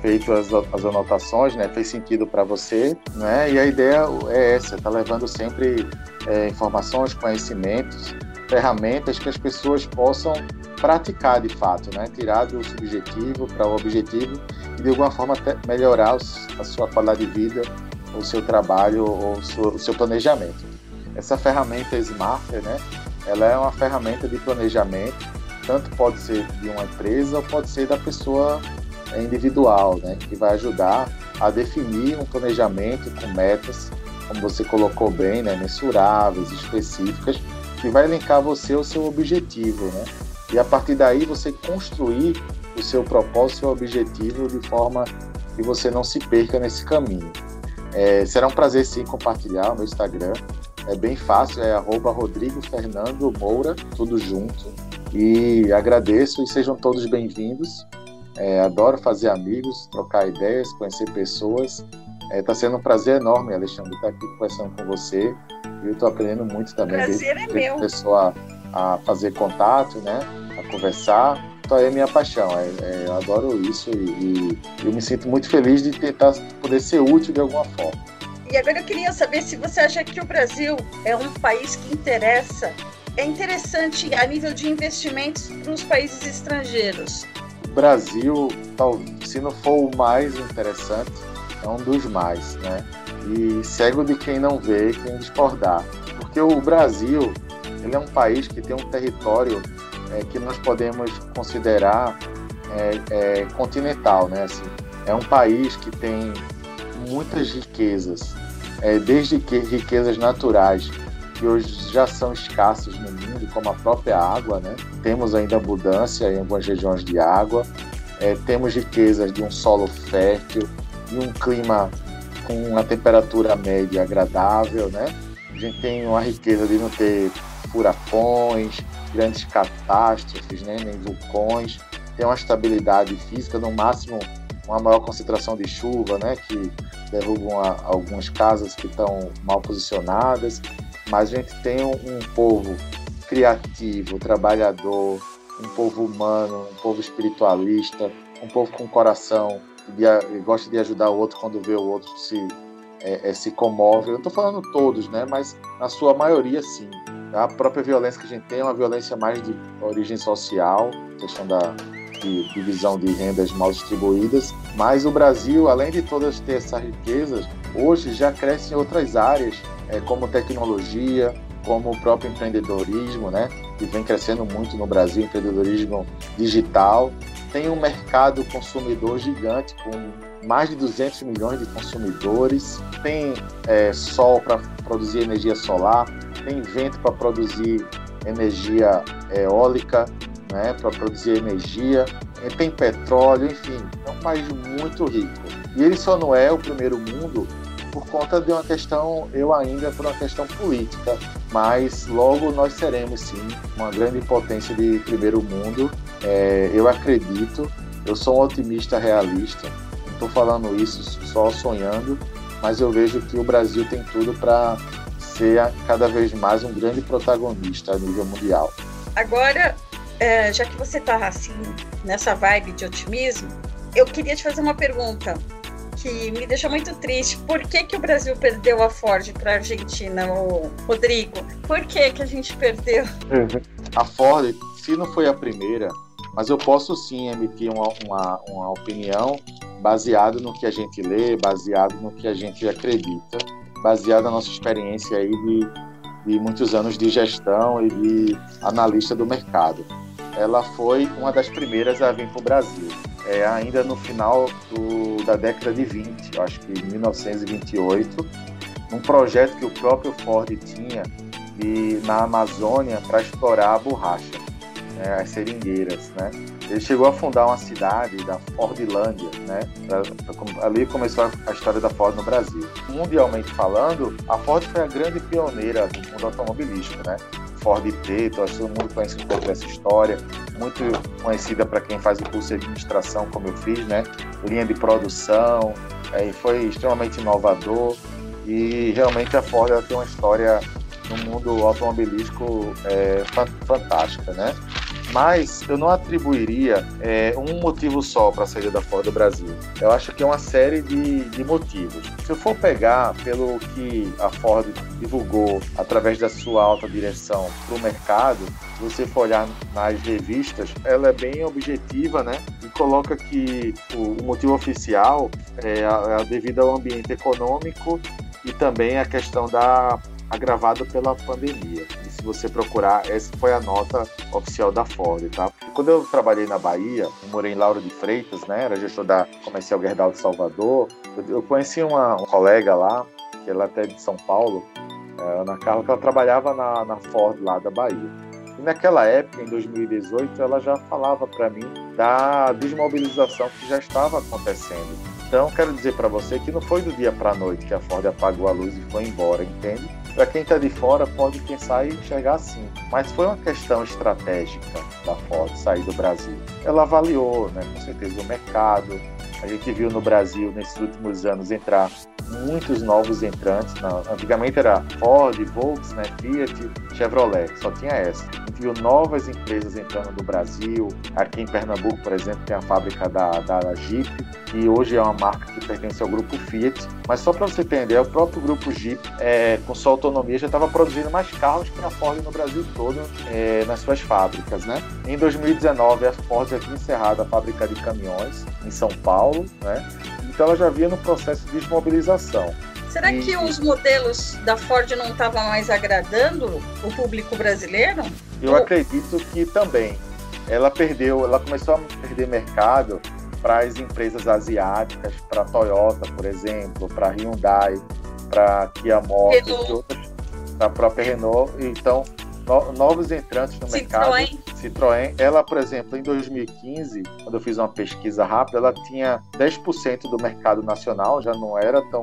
feito as, as anotações, né? Fez sentido para você, né? E a ideia é essa, tá levando sempre é, informações, conhecimentos, ferramentas que as pessoas possam praticar de fato, né? Tirar do subjetivo para o objetivo e de alguma forma melhorar a sua qualidade de vida, o seu trabalho ou o seu, planejamento. Essa ferramenta Smarter, né? Ela é uma ferramenta de planejamento, tanto pode ser de uma empresa ou pode ser da pessoa é individual, né, que vai ajudar a definir um planejamento com metas, como você colocou bem, né, mensuráveis, específicas, que vai linkar você ao seu objetivo, né? E a partir daí você construir o seu propósito, o seu objetivo de forma que você não se perca nesse caminho. É, será um prazer sim compartilhar o meu Instagram. É bem fácil, é arroba Rodrigo Fernando Moura, tudo junto. E agradeço e sejam todos bem-vindos. É, adoro fazer amigos, trocar ideias, conhecer pessoas. Está é, tá sendo um prazer enorme, Alexandre, estar aqui conversando com você. Eu estou aprendendo muito também. Prazer é meu. Pessoa a, a, fazer contato, né? A conversar. Então é minha paixão. É, é, eu adoro isso e, e, eu me sinto muito feliz de tentar poder ser útil de alguma forma. E agora eu queria saber se você acha que o Brasil é um país que interessa, é interessante a nível de investimentos para os países estrangeiros. Brasil, se não for o mais interessante, é um dos mais, né? E cego de quem não vê, quem discordar. Porque o Brasil, ele é um país que tem um território é, que nós podemos considerar é, é, continental, né? Assim, é um país que tem muitas riquezas, é, desde que riquezas naturais, que hoje já são escassas no mundo, como a própria água, né? Temos ainda abundância em algumas regiões de água, é, temos riquezas de um solo fértil, de um clima com uma temperatura média agradável, né? A gente tem uma riqueza de não ter furacões, grandes catástrofes, né? nem vulcões, tem uma estabilidade física, no máximo uma maior concentração de chuva, né? Que derrubam a, algumas casas que estão mal posicionadas, mas a gente tem um, um povo criativo, trabalhador, um povo humano, um povo espiritualista, um povo com coração de, gosta de ajudar o outro quando vê o outro se, é, é, se comove. Eu estou falando todos, né? Mas na sua maioria, sim. A própria violência que a gente tem é uma violência mais de origem social, questão da de divisão de rendas mal distribuídas. Mas o Brasil, além de todas ter essas riquezas, hoje já cresce em outras áreas, é, como tecnologia, como o próprio empreendedorismo, né? Que vem crescendo muito no Brasil, empreendedorismo digital. Tem um mercado consumidor gigante com mais de 200 milhões de consumidores. Tem é, sol para produzir energia solar, tem vento para produzir energia eólica, né, para produzir energia. Tem petróleo, enfim, é um país muito rico. E ele só não é o primeiro mundo por conta de uma questão, eu ainda por uma questão política, mas logo nós seremos sim uma grande potência de primeiro mundo. É, eu acredito, eu sou um otimista realista, não estou falando isso só sonhando, mas eu vejo que o Brasil tem tudo para ser cada vez mais um grande protagonista a nível mundial. Agora, é, já que você está assim nessa vibe de otimismo, eu queria te fazer uma pergunta que me deixou muito triste. Por que, que o Brasil perdeu a Ford para a Argentina, o Rodrigo? Por que, que a gente perdeu? A Ford, se não foi a primeira, mas eu posso sim emitir uma, uma, uma opinião baseado no que a gente lê, baseado no que a gente acredita, baseado na nossa experiência aí de, de muitos anos de gestão e de analista do mercado. Ela foi uma das primeiras a vir para o Brasil é, ainda no final do, da década de 20, eu acho que 1928, um projeto que o próprio Ford tinha de, na Amazônia para explorar a borracha, né, as seringueiras, né? Ele chegou a fundar uma cidade da Fordlândia, né? Pra, pra, ali começou a história da Ford no Brasil. Mundialmente falando, a Ford foi a grande pioneira do mundo automobilístico, né? Ford Preto, acho que todo mundo conhece um pouco dessa história, muito conhecida para quem faz o curso de administração, como eu fiz, né? Linha de produção, é, foi extremamente inovador e realmente a Ford tem uma história no mundo automobilístico é, fantástica, né? Mas eu não atribuiria é, um motivo só para a saída da Ford do Brasil. Eu acho que é uma série de, de motivos. Se eu for pegar pelo que a Ford divulgou através da sua alta direção para o mercado, se você for olhar nas revistas, ela é bem objetiva, né? E coloca que o, motivo oficial é, é devido ao ambiente econômico e também a questão da agravada pela pandemia você procurar, essa foi a nota oficial da Ford, tá? Quando eu trabalhei na Bahia, morei em Lauro de Freitas, né? Era gestor da Comercial Gerdau de Salvador. Eu, conheci uma, uma, colega lá, que ela é até de São Paulo, é, Ana Carla, que ela trabalhava na, na Ford lá da Bahia. E naquela época, em 2018, ela já falava para mim da desmobilização que já estava acontecendo. Então, quero dizer para você que não foi do dia para a noite que a Ford apagou a luz e foi embora, entende? Para quem está de fora pode pensar e enxergar assim, mas foi uma questão estratégica da Ford sair do Brasil. Ela avaliou, né, com certeza, o mercado. A gente viu no Brasil, nesses últimos anos, entrar muitos novos entrantes. antigamente era Ford, Volkswagen, né, Fiat, Chevrolet, só tinha essa. Viu novas empresas entrando no Brasil. Aqui em Pernambuco, por exemplo, tem a fábrica da, da Jeep, que hoje é uma marca que pertence ao grupo Fiat. Mas só para você entender, o próprio grupo Jeep, é, com sua autonomia, já estava produzindo mais carros que a Ford no Brasil todo é, nas suas fábricas. Né? Em 2019, a Ford tinha encerrado a fábrica de caminhões em São Paulo, né? Então ela já vinha no processo de desmobilização. Será e... que os modelos da Ford não estavam mais agradando o público brasileiro? Eu Ou... acredito que também. Ela perdeu, ela começou a perder mercado para as empresas asiáticas, para a Toyota, por exemplo, para a Hyundai, para a Kia Motors, para a própria Renault. Então, no, novos entrantes no Citroën. mercado. Citroën. Ela, por exemplo, em 2015, quando eu fiz uma pesquisa rápida, ela tinha 10% do mercado nacional, já não era tão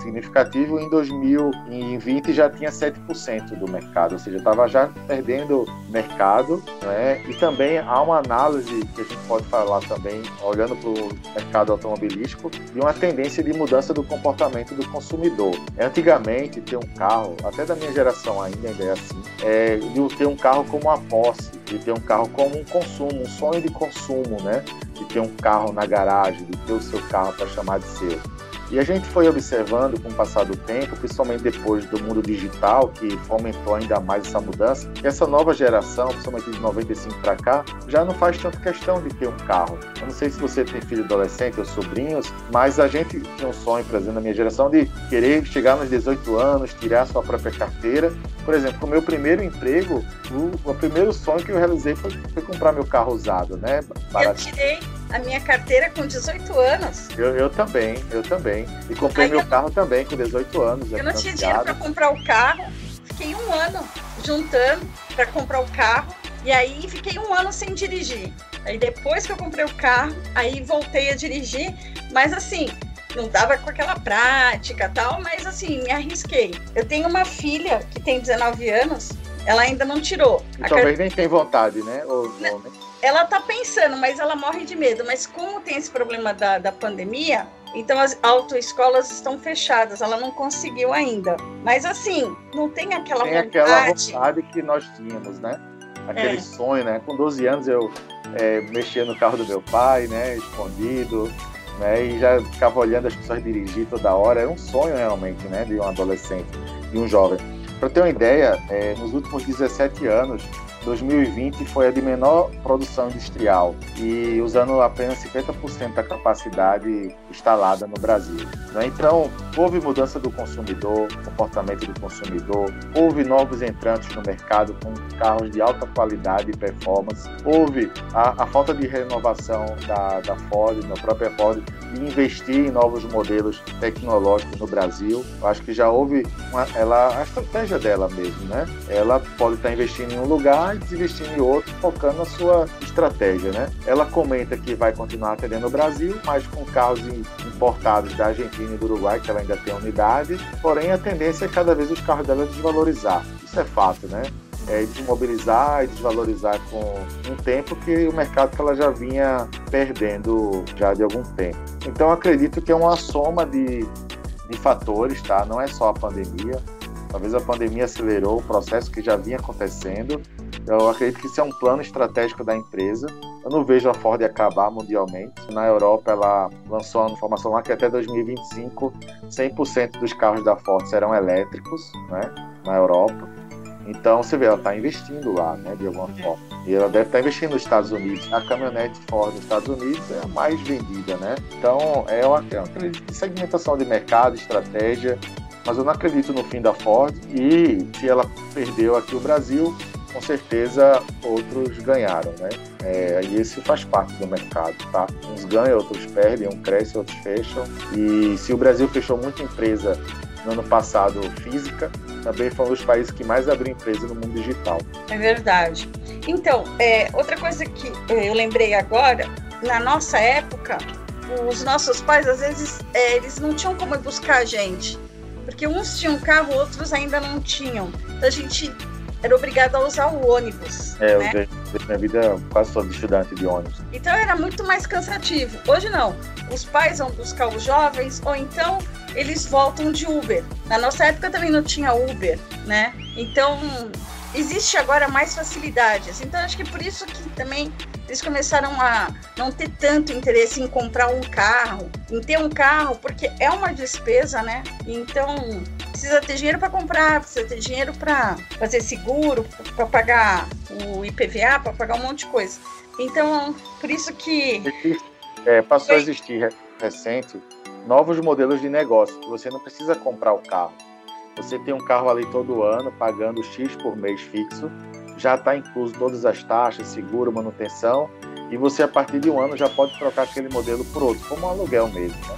significativo. Em 2020 já tinha 7% do mercado, ou seja, estava já perdendo mercado. Né? E também há uma análise que a gente pode falar também, olhando para o mercado automobilístico, de uma tendência de mudança do comportamento do consumidor. Antigamente, ter um carro, até da minha geração ainda, ainda é assim, é de ter um carro como uma posse, de ter um carro como um consumo, um sonho de consumo, né? De ter um carro na garagem, de ter o seu carro para chamar de seu. E a gente foi observando com o passar do tempo, principalmente depois do mundo digital, que fomentou ainda mais essa mudança, que essa nova geração, principalmente de 95 para cá, já não faz tanta questão de ter um carro. Eu não sei se você tem filho adolescente ou sobrinhos, mas a gente tinha um sonho, por exemplo, na minha geração, de querer chegar nos 18 anos, tirar a sua própria carteira. Por exemplo, o meu primeiro emprego, o, o primeiro sonho que eu realizei foi, foi comprar meu carro usado, né? Barato. Eu tirei a minha carteira com 18 anos. Eu, eu também, eu também. E comprei Aí meu eu... carro também com 18 anos. Eu não tinha dinheiro para comprar o carro. Fiquei um ano juntando para comprar o carro. E aí fiquei um ano sem dirigir. Aí depois que eu comprei o carro, aí voltei a dirigir. Mas assim, não dava com aquela prática tal, mas assim, me arrisquei. Eu tenho uma filha que tem 19 anos, ela ainda não tirou. E talvez nem tem vontade, né? Ou, né? Ela tá pensando, mas ela morre de medo. Mas como tem esse problema da, da pandemia, então as autoescolas estão fechadas, ela não conseguiu ainda. Mas assim, não tem aquela tem vontade. aquela vontade que nós tínhamos, né? Aquele é. sonho, né? Com 12 anos eu é, mexia no carro do meu pai, né? Escondido, né? E já ficava olhando as pessoas dirigir toda hora. Era um sonho realmente, né? De um adolescente, de um jovem. Para ter uma ideia, é, nos últimos 17 anos, 2020 foi a de menor produção industrial e usando apenas 50% da capacidade instalada no Brasil. Né? Então, houve mudança do consumidor, comportamento do consumidor, houve novos entrantes no mercado com carros de alta qualidade e performance, houve a, a falta de renovação da, da Ford, da própria Ford, de investir em novos modelos tecnológicos no Brasil. Eu acho que já houve uma, ela, a estratégia dela mesmo, né? Ela pode estar investindo em um lugar e desinvestindo em outro, focando na sua estratégia, né? Ela comenta que vai continuar atendendo o Brasil, mas com carros importados da Argentina e do Uruguai, que ela ainda tem unidade, porém a tendência é cada vez os carros dela desvalorizar. Isso é fato, né? é, desmobilizar e desvalorizar com um tempo que o mercado que ela já vinha perdendo já de algum tempo. Então acredito que é uma soma de, de fatores, tá? Não é só a pandemia. Talvez a pandemia acelerou o processo que já vinha acontecendo. Eu acredito que isso é um plano estratégico da empresa. Eu não vejo a Ford acabar mundialmente. Na Europa, ela lançou uma informação lá que até 2025, 100% dos carros da Ford serão elétricos, né? Na Europa. Então, você vê, ela está investindo lá, né, de alguma forma. E ela deve estar tá investindo nos Estados Unidos. A caminhonete Ford nos Estados Unidos é a mais vendida, né? Então, é uma, é uma segmentação de mercado, estratégia, mas eu não acredito no fim da Ford. E se ela perdeu aqui o Brasil, com certeza outros ganharam, né? É, e esse faz parte do mercado, tá? Uns ganham, outros perdem, um cresce, outros fecham. E se o Brasil fechou muita empresa no ano passado física, também foi um dos países que mais abriu empresa no mundo digital. É verdade. Então, é, outra coisa que é, eu lembrei agora, na nossa época, os nossos pais, às vezes, é, eles não tinham como buscar a gente. Porque uns tinham carro, outros ainda não tinham. Então a gente era obrigado a usar o ônibus. É, né? eu usei minha vida quase toda estudante de ônibus. Então era muito mais cansativo. Hoje não. Os pais vão buscar os jovens, ou então eles voltam de Uber. Na nossa época também não tinha Uber, né? Então existe agora mais facilidades. Então acho que por isso que também eles começaram a não ter tanto interesse em comprar um carro, em ter um carro, porque é uma despesa, né? Então precisa ter dinheiro para comprar, precisa ter dinheiro para fazer seguro, para pagar o IPVA, para pagar um monte de coisa. Então, por isso que. É, passou a existir recente novos modelos de negócio, você não precisa comprar o carro. Você tem um carro ali todo ano, pagando X por mês fixo, já está incluso todas as taxas, seguro, manutenção, e você a partir de um ano já pode trocar aquele modelo por outro, como um aluguel mesmo. Né?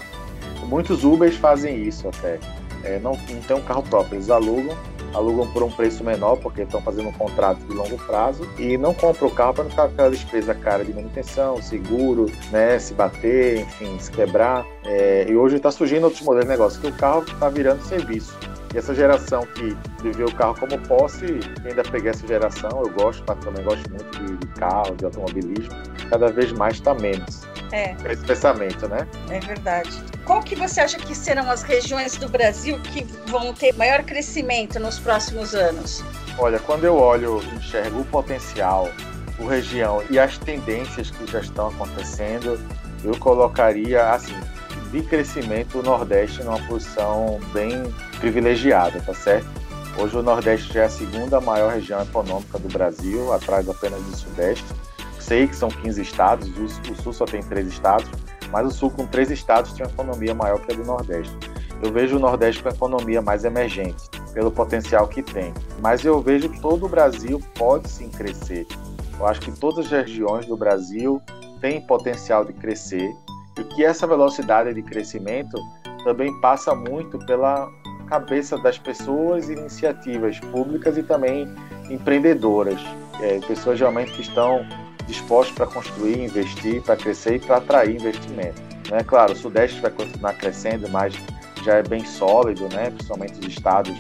Muitos Ubers fazem isso até. É, não, não tem um carro próprio, eles alugam alugam por um preço menor, porque estão fazendo um contrato de longo prazo, e não compram o carro para não ficar aquela despesa cara de manutenção, seguro, né, se bater, enfim, se quebrar. É, e hoje está surgindo outros modelos de negócio, que o carro está virando serviço. E essa geração que viveu o carro como posse, ainda peguei essa geração, eu gosto, também gosto muito de, de carro, de automobilismo, cada vez mais está menos. É. Esse pensamento, né? É verdade. Qual que você acha que serão as regiões do Brasil que vão ter maior crescimento nos próximos anos? Olha, quando eu olho, enxergo o potencial, o região e as tendências que já estão acontecendo, eu colocaria assim, de crescimento o Nordeste numa posição bem privilegiada, tá certo? Hoje o Nordeste já é a segunda maior região econômica do Brasil, atrás apenas do Sudeste. Sei que são 15 estados, o Sul só tem três estados, mas o Sul com três estados tem uma economia maior que a do Nordeste. Eu vejo o Nordeste com a economia mais emergente, pelo potencial que tem. Mas eu vejo que todo o Brasil pode sim crescer. Eu acho que todas as regiões do Brasil têm potencial de crescer e que essa velocidade de crescimento também passa muito pela cabeça das pessoas, iniciativas públicas e também empreendedoras, é, pessoas realmente que estão dispostas para construir, investir, para crescer e para atrair investimento. Né? Claro, o Sudeste vai continuar crescendo, mas já é bem sólido, né? principalmente os estados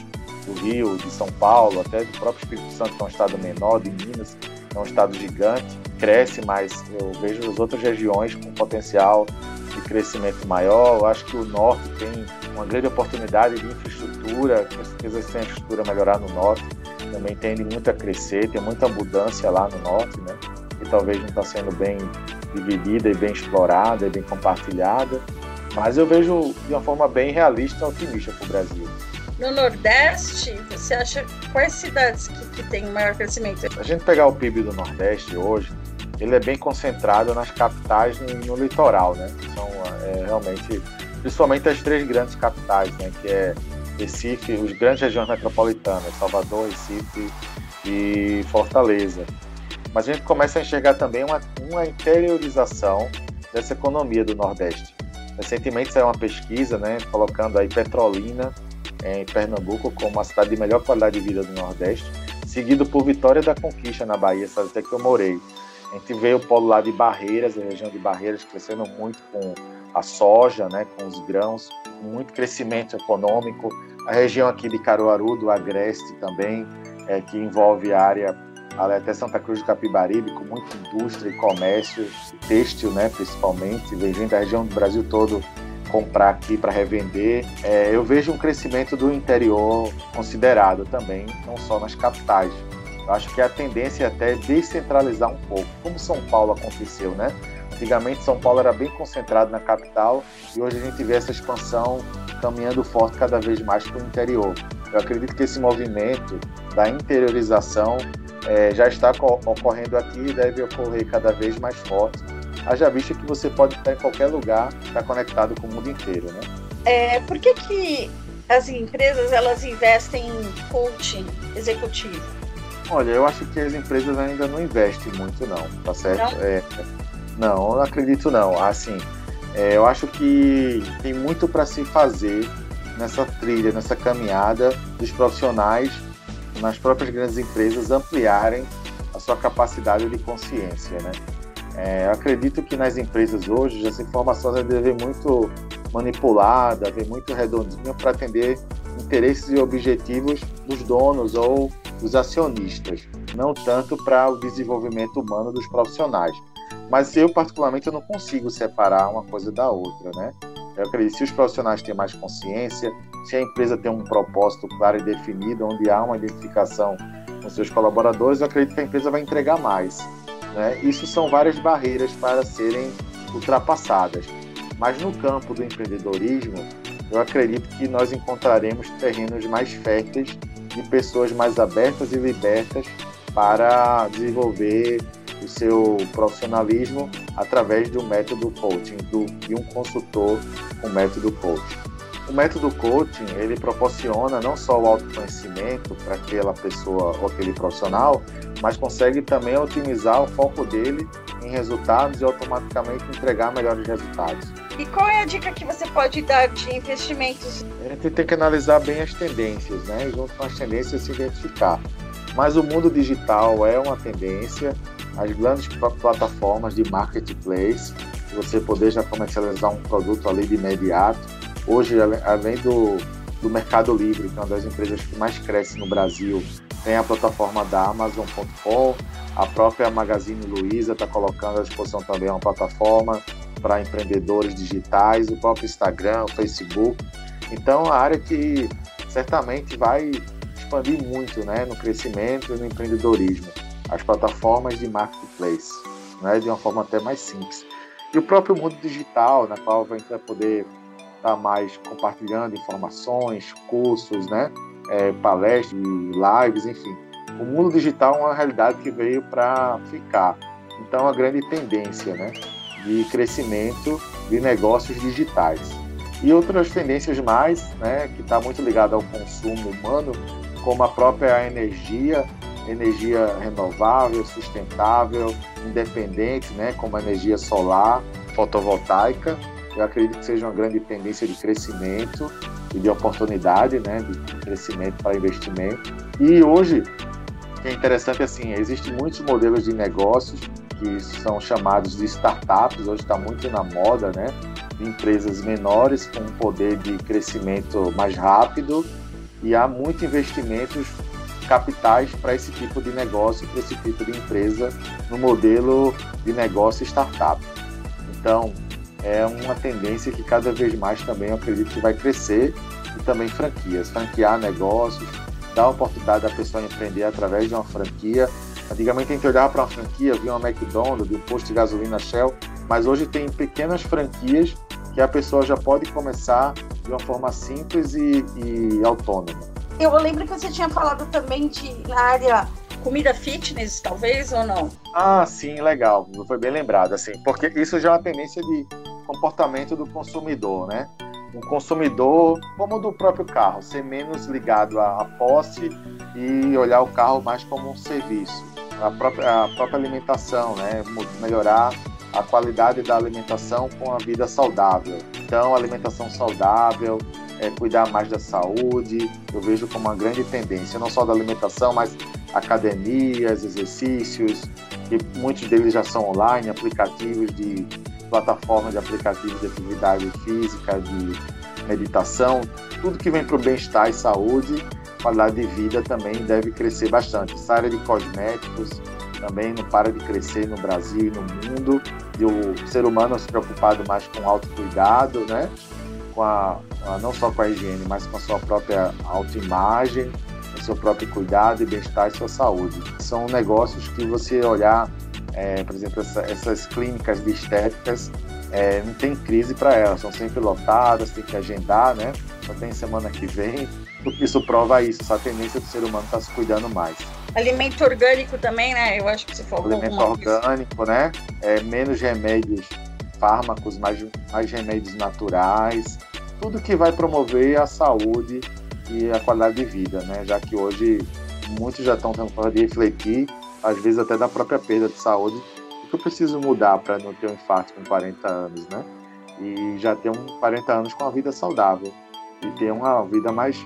do Rio, de São Paulo, até do próprio Espírito Santo, que é um estado menor, de Minas, é um estado gigante, cresce, mas eu vejo as outras regiões com potencial de crescimento maior. Eu acho que o Norte tem uma grande oportunidade de infraestrutura, com certeza se a infraestrutura melhorar no Norte, também tende muito a crescer, tem muita mudança lá no Norte, né? Que talvez não está sendo bem dividida e bem explorada e bem compartilhada. Mas eu vejo de uma forma bem realista e otimista para o Brasil. No Nordeste, você acha quais cidades que, que maior crescimento? A gente pegar o PIB do Nordeste hoje, ele é bem concentrado nas capitais no, no litoral, né? São é, realmente, principalmente as três grandes capitais, né? Que é Recife, os grandes regiões metropolitanas, Salvador, Recife e Fortaleza. Mas a gente começa a enxergar também uma, uma interiorização dessa economia do Nordeste. Recentemente saiu uma pesquisa, né, colocando aí Petrolina em Pernambuco como a cidade de melhor qualidade de vida do Nordeste, seguido por Vitória da Conquista na Bahia, sabe até que eu morei. A gente vê o polo lá de Barreiras, a região de Barreiras crescendo muito com a soja, né, com os grãos, muito crescimento econômico. A região aqui de Caruaru, do Agreste também, é, que envolve a área até Santa Cruz do Capibaribe, com muita indústria e comércio, têxtil, né, principalmente, vem gente da região do Brasil todo comprar aqui para revender. É, eu vejo um crescimento do interior considerado também, não só nas capitais. Eu acho que a tendência é até descentralizar um pouco, como São Paulo aconteceu, né? Antigamente São Paulo era bem concentrado na capital e hoje a gente vê essa expansão caminhando forte cada vez mais para o interior. Eu acredito que esse movimento da interiorização é, já está ocorrendo aqui e deve ocorrer cada vez mais forte. Haja vista que você pode estar em qualquer lugar, estar conectado com o mundo inteiro, né? É, por que, que as empresas elas investem em coaching executivo? Olha, eu acho que as empresas ainda não investem muito, não, tá certo? Não, é, não, não acredito não. Assim, é, eu acho que tem muito para se fazer nessa trilha, nessa caminhada dos profissionais nas próprias grandes empresas ampliarem a sua capacidade de consciência, né? É, acredito que nas empresas hoje essa informação deve ser muito manipulada, vem muito redondinha para atender interesses e objetivos dos donos ou dos acionistas, não tanto para o desenvolvimento humano dos profissionais. Mas eu, particularmente, eu não consigo separar uma coisa da outra, né? Eu acredito que se os profissionais têm mais consciência, se a empresa tem um propósito claro e definido, onde há uma identificação com seus colaboradores, eu acredito que a empresa vai entregar mais. Né? Isso são várias barreiras para serem ultrapassadas. Mas no campo do empreendedorismo, eu acredito que nós encontraremos terrenos mais férteis de pessoas mais abertas e libertas para desenvolver o seu profissionalismo através do método coaching, do, de um consultor com método coaching. O método coaching ele proporciona não só o autoconhecimento para aquela pessoa ou aquele profissional, mas consegue também otimizar o foco dele em resultados e automaticamente entregar melhores resultados. E qual é a dica que você pode dar de investimentos? A gente tem que analisar bem as tendências, né? E junto com as tendências se identificar. Mas o mundo digital é uma tendência, as grandes plataformas de marketplace, você poder já comercializar um produto ali de imediato. Hoje, além do, do Mercado Livre, que é uma das empresas que mais cresce no Brasil, tem a plataforma da Amazon.com, a própria Magazine Luiza está colocando à disposição também uma plataforma para empreendedores digitais, o próprio Instagram, o Facebook. Então, a área que certamente vai expandir muito né, no crescimento e no empreendedorismo, as plataformas de marketplace, né, de uma forma até mais simples. E o próprio mundo digital, na qual a gente vai poder estar tá mais compartilhando informações, cursos, né, é, palestras, lives, enfim. O mundo digital é uma realidade que veio para ficar. Então, a grande tendência né, de crescimento de negócios digitais. E outras tendências mais, né, que está muito ligada ao consumo humano, como a própria energia, energia renovável, sustentável, independente, né, como a energia solar, fotovoltaica. Eu acredito que seja uma grande tendência de crescimento e de oportunidade, né, de crescimento para investimento. E hoje, o que é interessante assim, existem muitos modelos de negócios que são chamados de startups, hoje está muito na moda, né, de empresas menores com um poder de crescimento mais rápido e há muitos investimentos capitais para esse tipo de negócio, para esse tipo de empresa no modelo de negócio startup. Então, é uma tendência que cada vez mais também eu acredito que vai crescer e também franquias, franquear negócios, dar a oportunidade da pessoa empreender através de uma franquia. Antigamente a gente olhava para uma franquia, via uma McDonald's, um posto de gasolina Shell, mas hoje tem pequenas franquias que a pessoa já pode começar de uma forma simples e, e autônoma. Eu lembro que você tinha falado também de na área comida fitness, talvez, ou não? Ah, sim, legal. Foi bem lembrado, assim, porque isso já é uma tendência de comportamento do consumidor, né? Um consumidor, como do próprio carro, ser menos ligado à posse e olhar o carro mais como um serviço. A própria, a própria alimentação, né? Melhorar a qualidade da alimentação com a vida saudável. Então, alimentação saudável, é, cuidar mais da saúde, eu vejo como uma grande tendência, não só da alimentação, mas academias, exercícios, que muitos deles já são online, aplicativos de plataformas de aplicativos de atividade física, de meditação, tudo que vem para o bem-estar e saúde, qualidade de vida também deve crescer bastante. Essa área de cosméticos também não para de crescer no Brasil e no mundo, e o ser humano se preocupado mais com autocuidado, né? Com a, não só com a higiene, mas com a sua própria autoimagem, o seu próprio cuidado e bem-estar e sua saúde. São negócios que você olhar, é, por exemplo, essa, essas clínicas de estéticas, é, não tem crise para elas, são sempre lotadas, tem que agendar, né? Só tem semana que vem. Isso prova isso, essa tendência do ser humano estar tá se cuidando mais. Alimento orgânico também, né? Eu acho que você falou. Alimento orgânico, né? É, menos remédios fármacos, mais, mais remédios naturais, tudo que vai promover a saúde e a qualidade de vida, né? Já que hoje muitos já estão tentando refletir, às vezes até da própria perda de saúde, o que eu preciso mudar para não ter um infarto com 40 anos, né? E já ter um 40 anos com a vida saudável e ter uma vida mais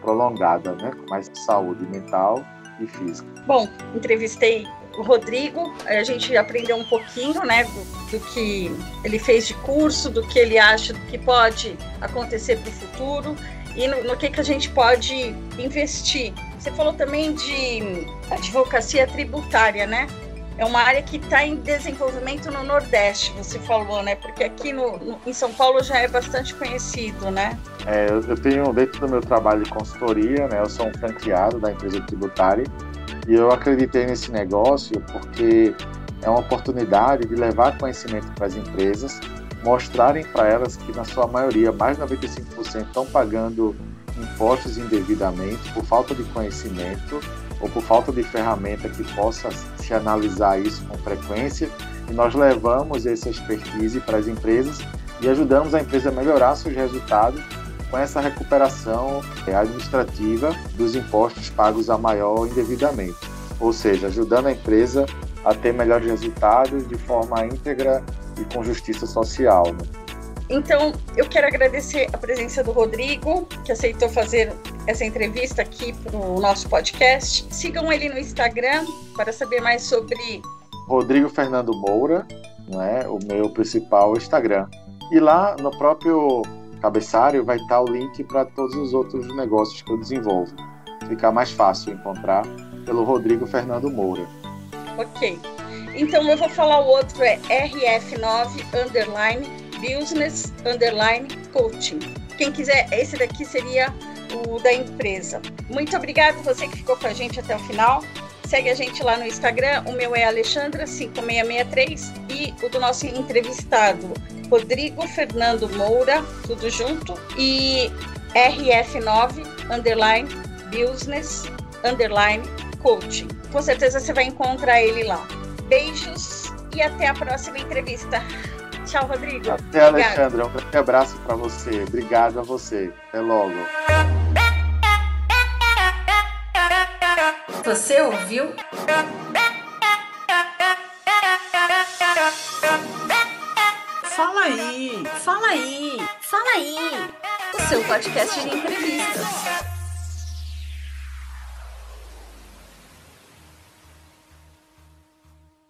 prolongada, né? Com mais saúde mental e física. Bom, entrevistei o Rodrigo, a gente aprendeu um pouquinho, né, do, do, que ele fez de curso, do que ele acha que pode acontecer para o futuro e no, no, que, que a gente pode investir. Você falou também de advocacia tributária, né? É uma área que está em desenvolvimento no Nordeste, você falou, né? Porque aqui no, no, em São Paulo já é bastante conhecido, né? É, eu, eu tenho, dentro do meu trabalho de consultoria, né? Eu sou um franqueado da empresa tributária e eu acreditei nesse negócio porque é uma oportunidade de levar conhecimento para as empresas, mostrarem para elas que, na sua maioria, mais de 95% estão pagando impostos indevidamente por falta de conhecimento ou por falta de ferramenta que possa se analisar isso com frequência. E nós levamos essa expertise para as empresas e ajudamos a empresa a melhorar seus resultados com essa recuperação administrativa dos impostos pagos a maior indevidamente, ou seja, ajudando a empresa a ter melhores resultados de forma íntegra e com justiça social. Né? Então, eu quero agradecer a presença do Rodrigo, que aceitou fazer essa entrevista aqui para o nosso podcast. Sigam ele no Instagram para saber mais sobre. Rodrigo Fernando Moura, né, o meu principal Instagram. E lá no próprio cabeçalho vai estar o link para todos os outros negócios que eu desenvolvo. Fica mais fácil encontrar pelo Rodrigo Fernando Moura. Ok. Então eu vou falar o outro é RF9 underline business underline coaching. Quem quiser, esse daqui seria o da empresa. Muito obrigado você que ficou com a gente até o final. Segue a gente lá no Instagram. O meu é Alexandra5663 e o do nosso entrevistado, Rodrigo Fernando Moura, tudo junto, e RF9 underline business underline coaching. Com certeza você vai encontrar ele lá. Beijos e até a próxima entrevista. Tchau, Rodrigo. Até, Alexandra. Um grande abraço para você. Obrigado a você. Até logo. Você ouviu? Fala aí, fala aí, fala aí. O seu podcast de entrevistas.